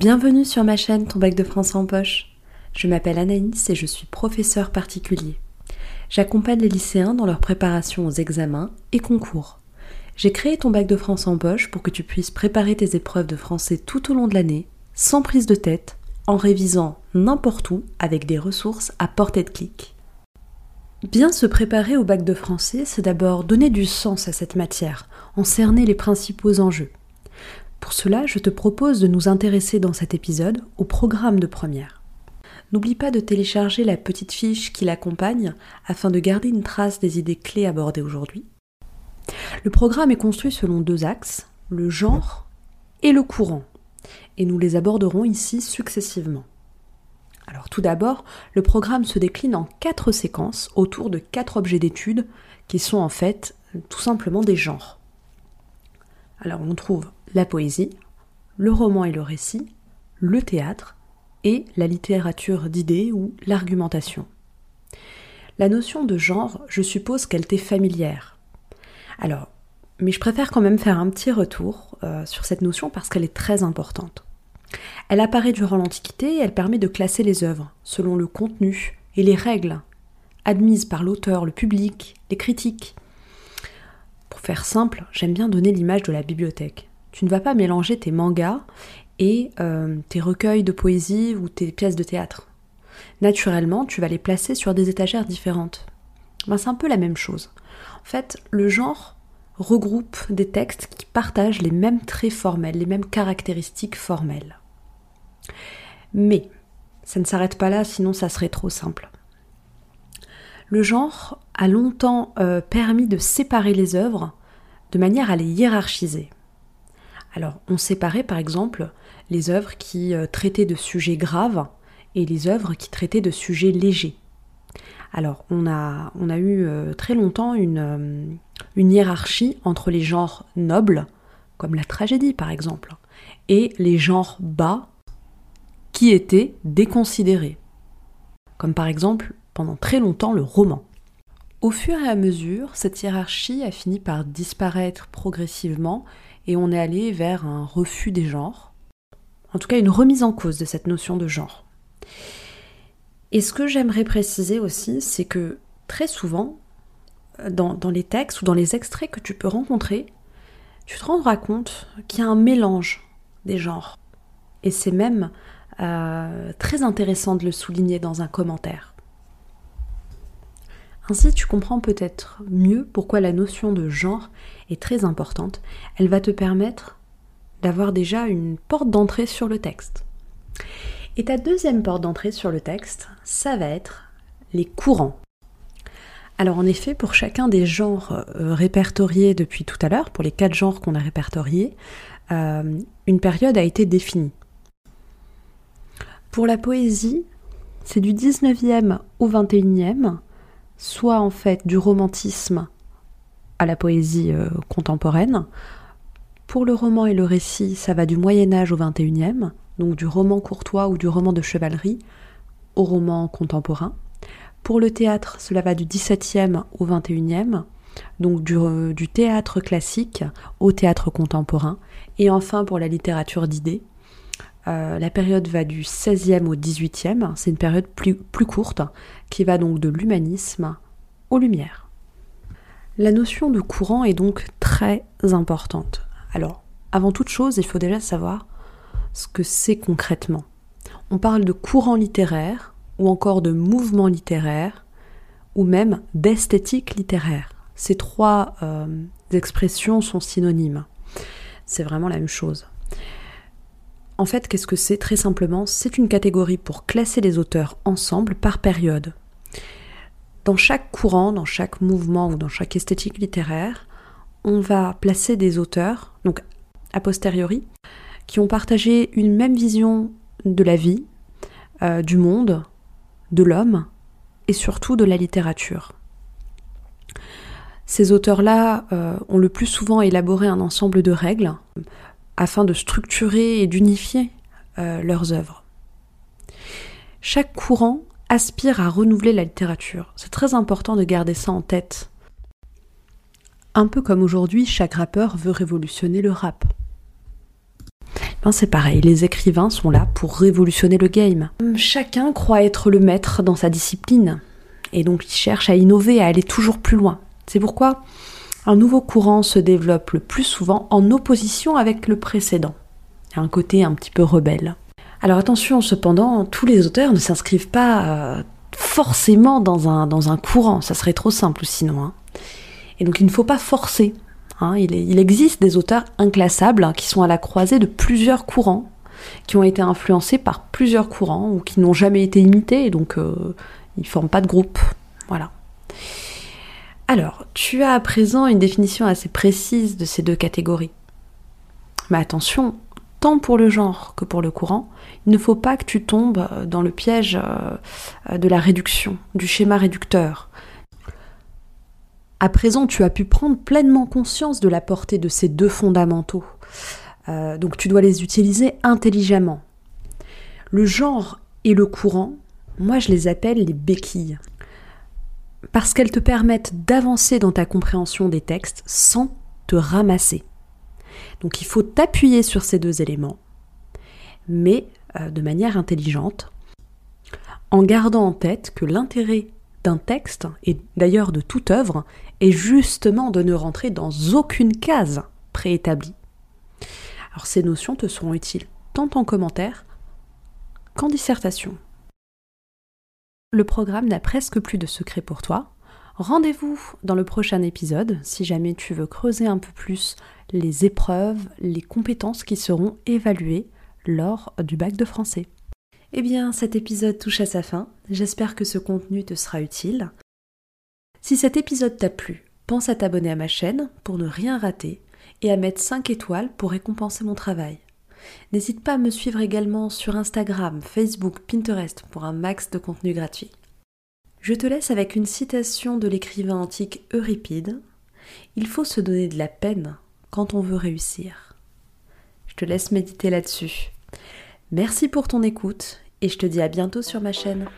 Bienvenue sur ma chaîne Ton bac de français en poche. Je m'appelle Anaïs et je suis professeur particulier. J'accompagne les lycéens dans leur préparation aux examens et concours. J'ai créé ton bac de français en poche pour que tu puisses préparer tes épreuves de français tout au long de l'année, sans prise de tête, en révisant n'importe où avec des ressources à portée de clic. Bien se préparer au bac de français, c'est d'abord donner du sens à cette matière, en cerner les principaux enjeux. Pour cela, je te propose de nous intéresser dans cet épisode au programme de première. N'oublie pas de télécharger la petite fiche qui l'accompagne afin de garder une trace des idées clés abordées aujourd'hui. Le programme est construit selon deux axes, le genre et le courant, et nous les aborderons ici successivement. Alors tout d'abord, le programme se décline en quatre séquences autour de quatre objets d'étude qui sont en fait tout simplement des genres. Alors on trouve la poésie, le roman et le récit, le théâtre et la littérature d'idées ou l'argumentation. La notion de genre, je suppose qu'elle t'est familière. Alors, mais je préfère quand même faire un petit retour euh, sur cette notion parce qu'elle est très importante. Elle apparaît durant l'Antiquité et elle permet de classer les œuvres selon le contenu et les règles admises par l'auteur, le public, les critiques. Pour faire simple, j'aime bien donner l'image de la bibliothèque. Tu ne vas pas mélanger tes mangas et euh, tes recueils de poésie ou tes pièces de théâtre. Naturellement, tu vas les placer sur des étagères différentes. Ben, c'est un peu la même chose. En fait, le genre regroupe des textes qui partagent les mêmes traits formels, les mêmes caractéristiques formelles. Mais ça ne s'arrête pas là, sinon ça serait trop simple. Le genre a longtemps euh, permis de séparer les œuvres de manière à les hiérarchiser. Alors, on séparait par exemple les œuvres qui euh, traitaient de sujets graves et les œuvres qui traitaient de sujets légers. Alors, on a, eu euh, très longtemps une hiérarchie entre les genres nobles, comme la tragédie par exemple, et les genres bas, qui étaient déconsidérés, comme par exemple pendant très longtemps le roman. Au fur et à mesure, cette hiérarchie a fini par disparaître progressivement et on est allé vers un refus des genres, en tout cas une remise en cause de cette notion de genre. Et ce que j'aimerais préciser aussi, c'est que très souvent, dans, les textes ou dans les extraits que tu peux rencontrer, tu te rendras compte qu'il y a un mélange des genres. Et c'est même euh, très intéressant de le souligner dans un commentaire. Ainsi, tu comprends peut-être mieux pourquoi la notion de genre est très importante. Elle va te permettre d'avoir déjà une porte d'entrée sur le texte. Et ta deuxième porte d'entrée sur le texte, ça va être les courants. Alors en effet, pour chacun des genres euh, répertoriés depuis tout à l'heure, pour les quatre genres qu'on a répertoriés, euh, une période a été définie. Pour la poésie, c'est du 19e au 21e, soit en fait du romantisme à la poésie euh, contemporaine. Pour le roman et le récit, ça va du Moyen Âge au XXIe, donc du roman courtois ou du roman de chevalerie au roman contemporain. Pour le théâtre, cela va du XVIIe au XXIe, donc euh, du, théâtre classique au théâtre contemporain. Et enfin, pour la littérature d'idées, euh, la période va du XVIe au XVIIIe, c'est une période plus, plus courte, qui va donc de l'humanisme aux Lumières. La notion de courant est donc très importante. Alors, avant toute chose, il faut déjà savoir ce que c'est concrètement. On parle de courant littéraire, ou encore de mouvement littéraire, ou même d'esthétique littéraire. Ces trois euh, expressions sont synonymes. C'est vraiment la même chose. En fait, qu'est-ce que c'est Très simplement, c'est une catégorie pour classer les auteurs ensemble par période. Dans chaque courant, dans chaque mouvement ou dans chaque esthétique littéraire, on va placer des auteurs, donc a posteriori, qui ont partagé une même vision de la vie, euh, du monde, de l'homme et surtout de la littérature. Ces auteurs-là euh, ont le plus souvent élaboré un ensemble de règles afin de structurer et d'unifier euh, leurs œuvres. Chaque courant aspire à renouveler la littérature. C'est très important de garder ça en tête. Un peu comme aujourd'hui, chaque rappeur veut révolutionner le rap. Ben c'est pareil, les écrivains sont là pour révolutionner le game. Chacun croit être le maître dans sa discipline, et donc il cherche à innover, à aller toujours plus loin. C'est pourquoi un nouveau courant se développe le plus souvent en opposition avec le précédent. Il y a un côté un petit peu rebelle. Alors attention, cependant, tous les auteurs ne s'inscrivent pas euh, forcément dans un, courant, ça serait trop simple sinon. Hein. Et donc il ne faut pas forcer. Hein. Il, existe des auteurs inclassables hein, qui sont à la croisée de plusieurs courants, qui ont été influencés par plusieurs courants ou qui n'ont jamais été imités, donc euh, ils ne forment pas de groupe. Voilà. Alors, tu as à présent une définition assez précise de ces deux catégories. Mais attention, tant pour le genre que pour le courant, il ne faut pas que tu tombes dans le piège euh, de la réduction, du schéma réducteur. À présent, tu as pu prendre pleinement conscience de la portée de ces deux fondamentaux. Euh, donc tu dois les utiliser intelligemment. Le genre et le courant, moi je les appelle les béquilles. Parce qu'elles te permettent d'avancer dans ta compréhension des textes sans te ramasser. Donc il faut t'appuyer sur ces deux éléments, mais euh, de manière intelligente, en gardant en tête que l'intérêt d'un texte, et d'ailleurs de toute œuvre, est justement de ne rentrer dans aucune case préétablie. Alors ces notions te seront utiles tant en commentaire qu'en dissertation. Le programme n'a presque plus de secret pour toi. Rendez-vous dans le prochain épisode si jamais tu veux creuser un peu plus les épreuves, les compétences qui seront évaluées lors du bac de français. Eh bien, cet épisode touche à sa fin. J'espère que ce contenu te sera utile. Si cet épisode t'a plu, pense à t'abonner à ma chaîne pour ne rien rater et à mettre 5 étoiles pour récompenser mon travail. N'hésite pas à me suivre également sur Instagram, Facebook, Pinterest pour un max de contenu gratuit. Je te laisse avec une citation de l'écrivain antique Euripide. Il faut se donner de la peine quand on veut réussir. Je te laisse méditer là-dessus. Merci pour ton écoute et je te dis à bientôt sur ma chaîne.